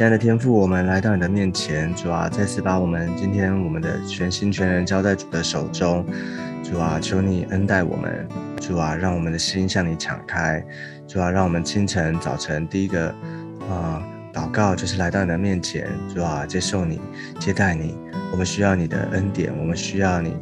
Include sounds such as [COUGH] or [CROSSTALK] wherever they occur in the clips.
亲爱的天父，我们来到你的面前，主啊，再次把我们今天我们的全心全人交在主的手中。主啊，求你恩待我们，主啊，让我们的心向你敞开。主啊，让我们清晨早晨第一个啊祷告就是来到你的面前，主啊，接受你，接待你。我们需要你的恩典，我们需要你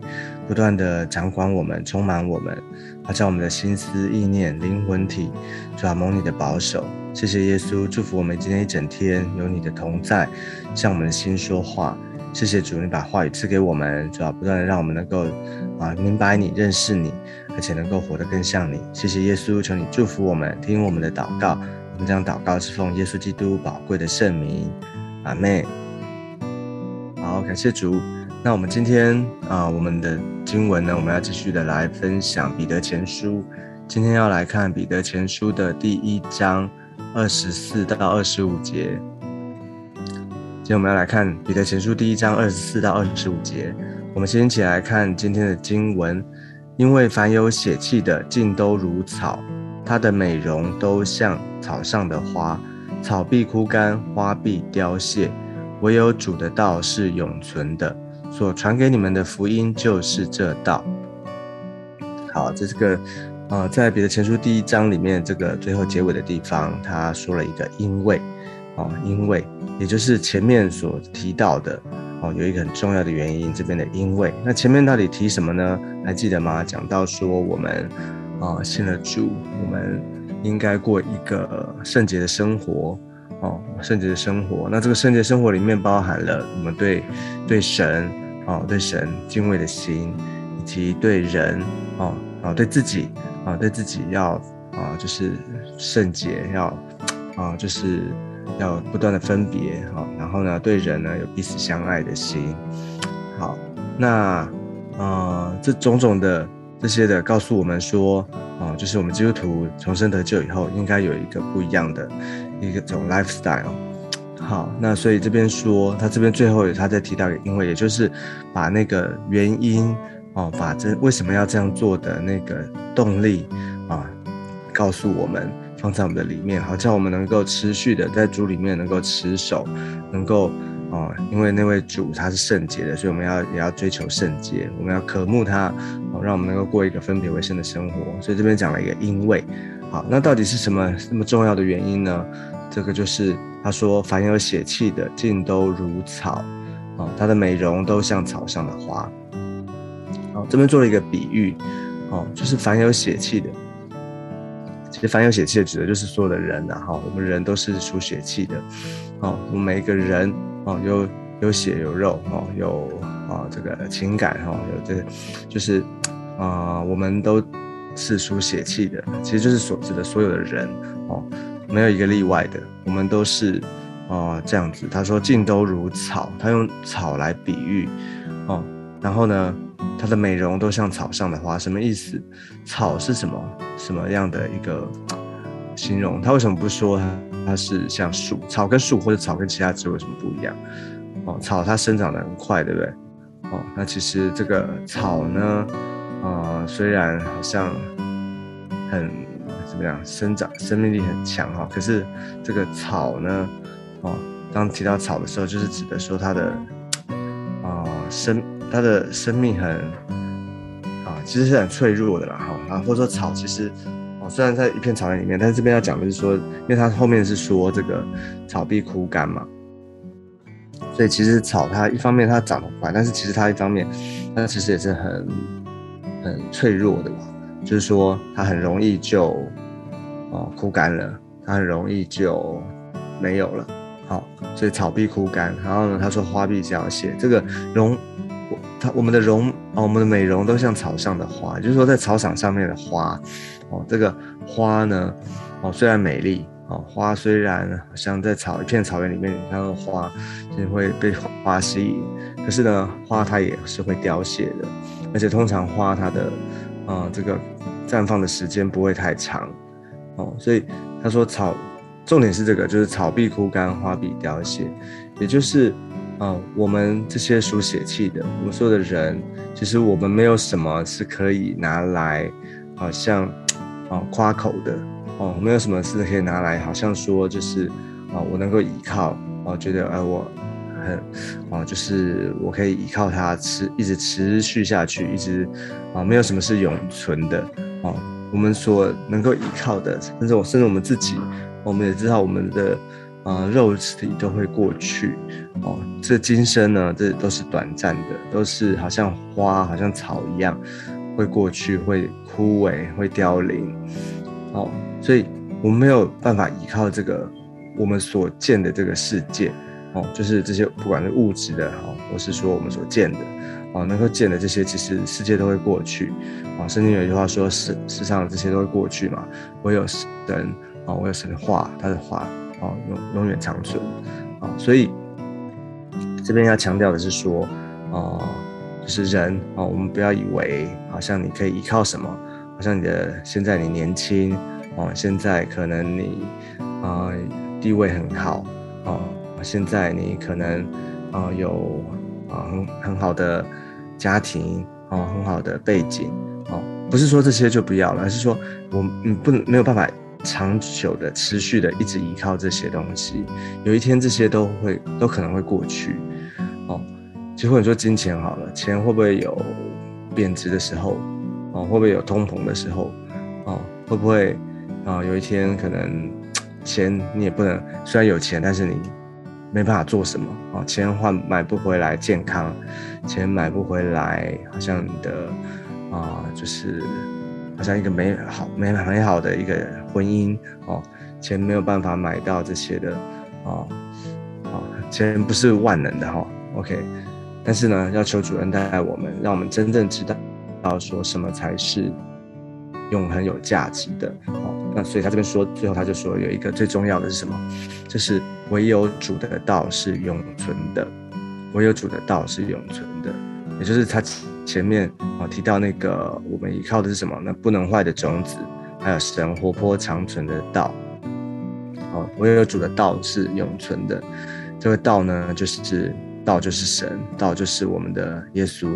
不断的掌管我们，充满我们，好像我们的心思意念、灵魂体，主啊，蒙你的保守。谢谢耶稣，祝福我们今天一整天有你的同在，向我们的心说话。谢谢主，你把话语赐给我们，主要不断的让我们能够啊明白你、认识你，而且能够活得更像你。谢谢耶稣，求你祝福我们，听我们的祷告。我们将祷告是奉耶稣基督宝贵的圣名，阿妹。好，感谢主。那我们今天啊，我们的经文呢，我们要继续的来分享彼得前书。今天要来看彼得前书的第一章。二十四到二十五节，今天我们要来看彼得前书第一章二十四到二十五节。我们先一起来看今天的经文，因为凡有血气的，尽都如草，它的美容都像草上的花，草必枯干，花必凋谢，唯有主的道是永存的。所传给你们的福音就是这道。好，这是个。啊，在彼得前书第一章里面，这个最后结尾的地方，他说了一个因为，哦，因为，也就是前面所提到的，哦，有一个很重要的原因，这边的因为，那前面到底提什么呢？还记得吗？讲到说我们，啊，信了主，我们应该过一个圣洁的生活，哦，圣洁的生活。那这个圣洁生活里面包含了我们对对神，哦，对神敬畏的心，以及对人，哦，哦，对自己。啊，对自己要啊，就是圣洁，要啊，就是要不断的分别哈。然后呢，对人呢有彼此相爱的心。好，那啊，这种种的这些的告诉我们说，啊，就是我们基督徒重生得救以后，应该有一个不一样的一个种 lifestyle。好，那所以这边说，他这边最后他在提到，因为也就是把那个原因。哦，把这为什么要这样做的那个动力啊，告诉我们，放在我们的里面，好叫我们能够持续的在主里面能够持守，能够啊，因为那位主他是圣洁的，所以我们要也要追求圣洁，我们要渴慕他，哦，让我们能够过一个分别为圣的生活。所以这边讲了一个因为，好，那到底是什么那么重要的原因呢？这个就是他说，凡有血气的，尽都如草，啊，它的美容都像草上的花。这边做了一个比喻，哦，就是凡有血气的，其实凡有血气的指的就是所有的人呐，哈，我们人都是属血气的，哦，我们每一个人，哦，有有血有肉，哦，有啊这个情感，哈，有这，就是啊，我们都是属血气的，其实就是所指的所有的人，哦，没有一个例外的，我们都是啊这样子。他说尽都如草，他用草来比喻，哦，然后呢？它的美容都像草上的花，什么意思？草是什么？什么样的一个形容？它为什么不说它它是像树？草跟树或者草跟其他植物有什么不一样？哦，草它生长的很快，对不对？哦，那其实这个草呢，啊，虽然好像很怎么样，生长生命力很强哈，可是这个草呢，哦，当提到草的时候，就是指的说它的啊生。它的生命很啊，其实是很脆弱的啦，哈，然后或者说草其实哦，虽然在一片草原里面，但是这边要讲的是说，因为它后面是说这个草必枯干嘛，所以其实草它一方面它长得快，但是其实它一方面它其实也是很很脆弱的嘛，就是说它很容易就哦枯干了，它很容易就没有了，好，所以草必枯干，然后呢，他说花必凋谢，这个容。他我们的容哦，我们的美容都像草上的花，就是说在草场上面的花，哦，这个花呢，哦，虽然美丽，哦，花虽然好像在草一片草原里面，你看到花就会被花吸引，可是呢，花它也是会凋谢的，而且通常花它的，啊，这个绽放的时间不会太长，哦，所以他说草，重点是这个，就是草必枯干，花必凋谢，也就是。啊，我们这些属血气的，我们所有的人，其实我们没有什么是可以拿来，好像啊夸口的哦，没有什么是可以拿来，好像说就是啊，我能够依靠啊，觉得哎我很哦，就是我可以依靠它持一直持续下去，一直啊没有什么是永存的哦。我们所能够依靠的，甚至我甚至我们自己，我们也知道我们的啊肉体都会过去哦。这今生呢，这都是短暂的，都是好像花好像草一样会过去，会枯萎，会凋零哦。所以我们没有办法依靠这个我们所见的这个世界哦，就是这些不管是物质的哦，或是说我们所见的。哦，能够见的这些，其实世界都会过去。啊，圣经有一句话说：“世世上这些都会过去嘛。”我有神，啊，我有神的话，他的话，啊，永永远长存。啊，所以这边要强调的是说，啊，就是人，啊，我们不要以为好像你可以依靠什么，好像你的现在你年轻，啊，现在可能你啊地位很好，啊，现在你可能啊有。啊，很很好的家庭哦，很好的背景哦，不是说这些就不要了，而是说我嗯不能没有办法长久的持续的一直依靠这些东西，有一天这些都会都可能会过去哦。其实或者说金钱好了，钱会不会有贬值的时候哦？会不会有通膨的时候哦？会不会啊？有一天可能 [TSK] 钱你也不能，虽然有钱，但是你。没办法做什么啊？钱换买不回来健康，钱买不回来，好像你的啊，就是好像一个美好、美美好的一个婚姻哦。钱没有办法买到这些的啊啊，钱不是万能的哈。OK，但是呢，要求主人带我们，让我们真正知道到说什么才是永恒有价值的哦。那所以他这边说，最后他就说有一个最重要的是什么？就是唯有主的道是永存的，唯有主的道是永存的，也就是他前面啊提到那个我们依靠的是什么？那不能坏的种子，还有神活泼长存的道。哦，唯有主的道是永存的，这个道呢，就是指道就是神，道就是我们的耶稣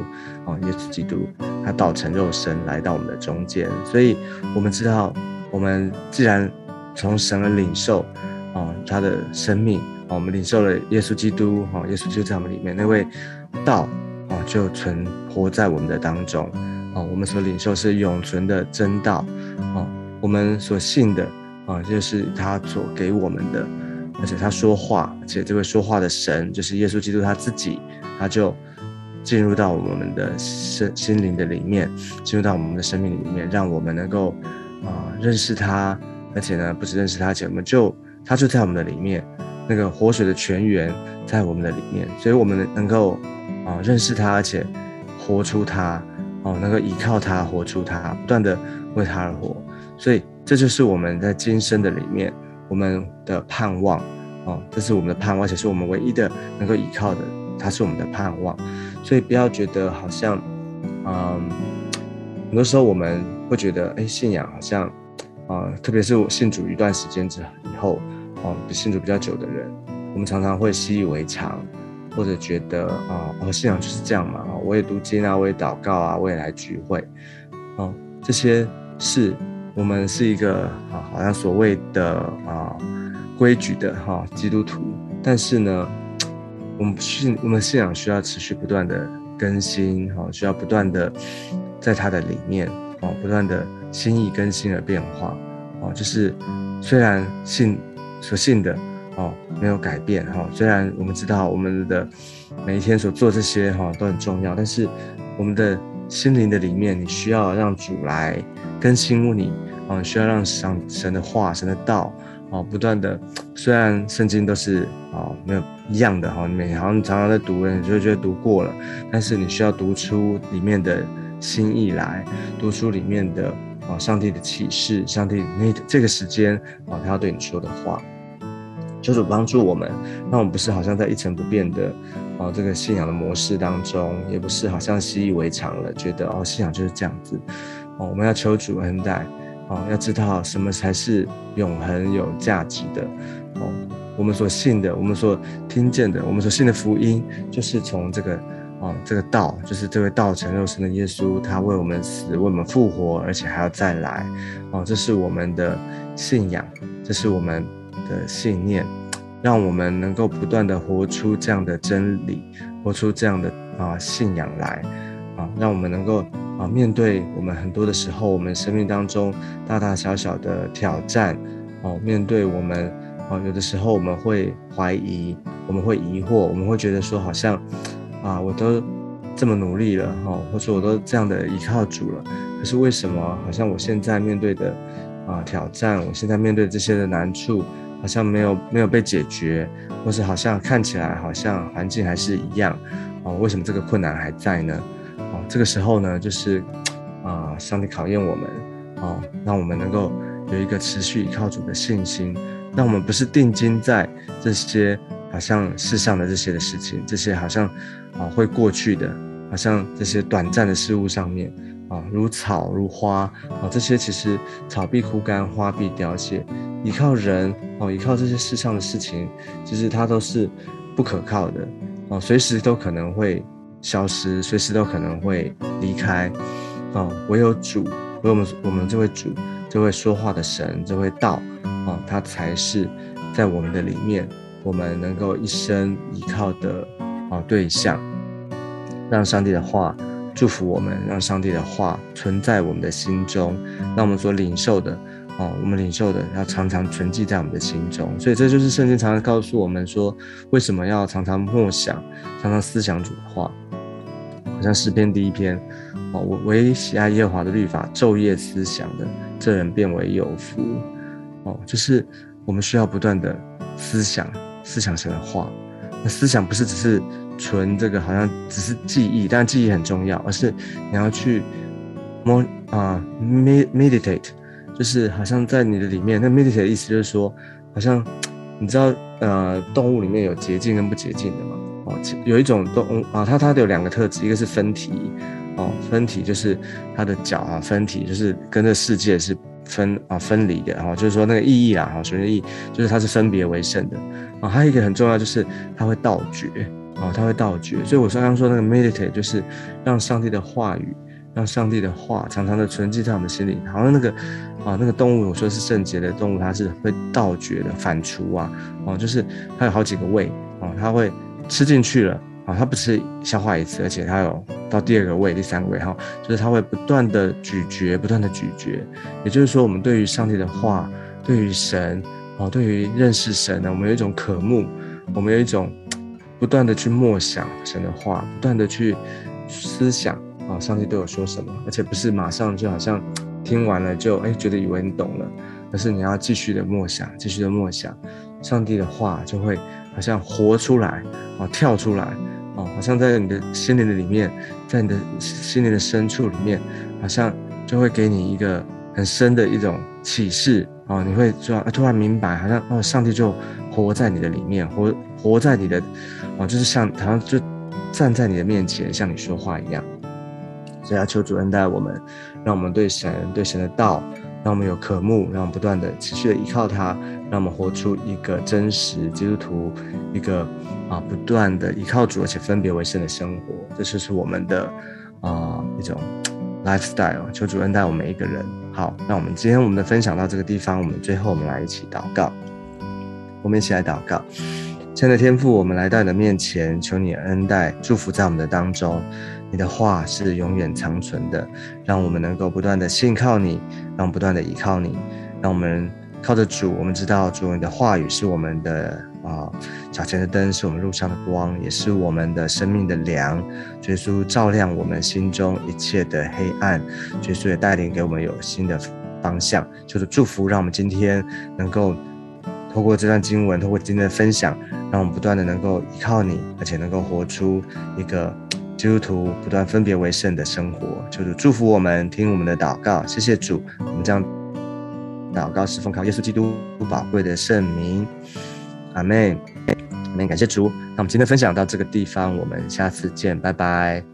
哦，耶稣基督，他道成肉身来到我们的中间，所以我们知道。我们既然从神而领受，啊，他的生命，啊，我们领受了耶稣基督，哈，耶稣就在我们里面，那位道，啊，就存活在我们的当中，啊，我们所领受是永存的真道，啊，我们所信的，啊，就是他所给我们的，而且他说话，而且这位说话的神就是耶稣基督他自己，他就进入到我们的身心灵的里面，进入到我们的生命里面，让我们能够。啊，认识他，而且呢，不止认识他，而且我们就他就在我们的里面，那个活水的泉源在我们的里面，所以我们能够啊认识他，而且活出他，哦，能够依靠他，活出他，不断的为他而活，所以这就是我们在今生的里面我们的盼望，哦，这是我们的盼望，而且是我们唯一的能够依靠的，他是我们的盼望，所以不要觉得好像，嗯，很多时候我们。会觉得，哎，信仰好像，啊，特别是信主一段时间之以后，哦，信主比较久的人，我们常常会习以为常，或者觉得，啊，哦，信仰就是这样嘛，我也读经啊，我也祷告啊，我也来聚会，哦，这些是我们是一个啊，好像所谓的啊规矩的哈基督徒，但是呢，我们信我们信仰需要持续不断的更新，哈，需要不断的在它的里面。哦，不断的心意更新而变化，哦，就是虽然信所信的哦没有改变哈，虽然我们知道我们的每一天所做这些哈都很重要，但是我们的心灵的里面，你需要让主来更新你，哦，需要让神神的话、神的道，哦，不断的，虽然圣经都是哦没有一样的哈，你好像常常在读，你就觉得读过了，但是你需要读出里面的。心意来读书里面的啊，上帝的启示，上帝那这个时间啊，他要对你说的话，求主帮助我们，让我们不是好像在一成不变的啊这个信仰的模式当中，也不是好像习以为常了，觉得哦信仰就是这样子哦，我们要求主恩待哦，要知道什么才是永恒有价值的哦，我们所信的，我们所听见的，我们所信的福音，就是从这个。哦，这个道就是这位道成肉身的耶稣，他为我们死，为我们复活，而且还要再来。哦，这是我们的信仰，这是我们的信念。[TSK] 让我们能够不断的活出这样的真理，活出这样的啊信仰来，啊，让我们能够啊面对我们很多的时候，我们生命当中大大小小的挑战，哦，面对我们哦有的时候我们会怀疑，我们会疑惑，我们会觉得说好像啊我都这么努力了，哈，或者我都这样的依靠主了，可是为什么好像我现在面对的？啊，挑战！我现在面对这些的难处，好像没有没有被解决，或是好像看起来好像环境还是一样，哦，为什么这个困难还在呢？哦，这个时候呢，就是啊，上帝考验我们，哦，让我们能够有一个持续依靠主的信心，让我们不是定睛在这些好像世上的这些的事情，这些好像啊会过去的，好像这些短暂的事物上面。啊，如草如花啊，这些其实草必枯干，花必凋谢。依靠人哦，依靠这些世上的事情，其实它都是不可靠的哦，随时都可能会消失，随时都可能会离开哦。唯有主，唯有我们我们这位主，这位说话的神，这位道哦，他才是在我们的里面，我们能够一生依靠的哦对象，让上帝的话。祝福我们，让上帝的话存在我们的心中，让我们所领受的，哦，我们领受的要常常存记在我们的心中。所以这就是圣经常常告诉我们说，为什么要常常默想，常常思想主的话。好像诗篇第一篇，哦，我唯喜爱耶和华的律法，昼夜思想的，这人变为有福。哦，就是我们需要不断的思想，思想神的话。那思想不是只是。纯这个好像只是记忆，但记忆很重要，而是你要去 more 啊 meditate，就是好像在你的里面。那 meditate 的意思就是说，好像你知道呃动物里面有洁净跟不洁净的嘛？哦，有一种动物啊，它它有两个特质，一个是分体哦，分体就是它的脚啊，分体就是跟这世界是分啊分离的，然后就是说那个意义啦，哈，所谓的意就是它是分别为圣的啊。还有一个很重要就是它会倒觉。哦，它会倒觉，所以我刚刚说那个 meditate 就是让上帝的话语，让上帝的话常常的存记在我们心里。好像那个啊，那个动物，我说是圣洁的动物，它是会倒觉的，反刍啊，哦，就是它有好几个胃，啊，它会吃进去了，啊，它不是消化一次，而且它有到第二个胃、第三个胃，哈，就是它会不断的咀嚼，不断的咀嚼。也就是说，我们对于上帝的话，对于神，哦，对于认识神呢，我们有一种渴慕，我们有一种。不断的去默想神的话，不断的去思想啊，上帝对我说什么，而且不是马上就好像听完了就哎觉得以为你懂了，而是你要继续的默想，继续的默想，上帝的话就会好像活出来啊，跳出来啊，好像在你的心灵的里面，在你的心灵的深处里面，好像就会给你一个很深的一种启示啊，你会突然突然明白，好像哦，上帝就活在你的里面，活活在你的。哦，就是像好像就站在你的面前，向你说话一样。所以要求主恩待我们，让我们对神、对神的道，让我们有渴慕，让我们不断的持续的依靠他，让我们活出一个真实基督徒，一个啊不断的依靠主，而且分别为圣的生活。这就是我们的啊一种 lifestyle。求主恩待我们每一个人。好，那我们今天我们的分享到这个地方，我们最后我们来一起祷告，我们一起来祷告。亲爱的天父，我们来到你的面前，求你恩待、祝福在我们的当中。你的话是永远长存的，让我们能够不断的信靠你，让我们不断的依靠你，让我们靠着主。我们知道主你的话语是我们的啊脚前的灯，是我们路上的光，也是我们的生命的粮。耶稣照亮我们心中一切的黑暗，耶稣也带领给我们有新的方向。就是祝福，让我们今天能够。透过这段经文，透过今天的分享，让我们不断的能够依靠你，而且能够活出一个基督徒不断分别为圣的生活。求主祝福我们，听我们的祷告，谢谢主。我们这样祷告是奉靠耶稣基督不宝贵的圣名，阿妹。阿妹。感谢主。那我们今天分享到这个地方，我们下次见，拜拜。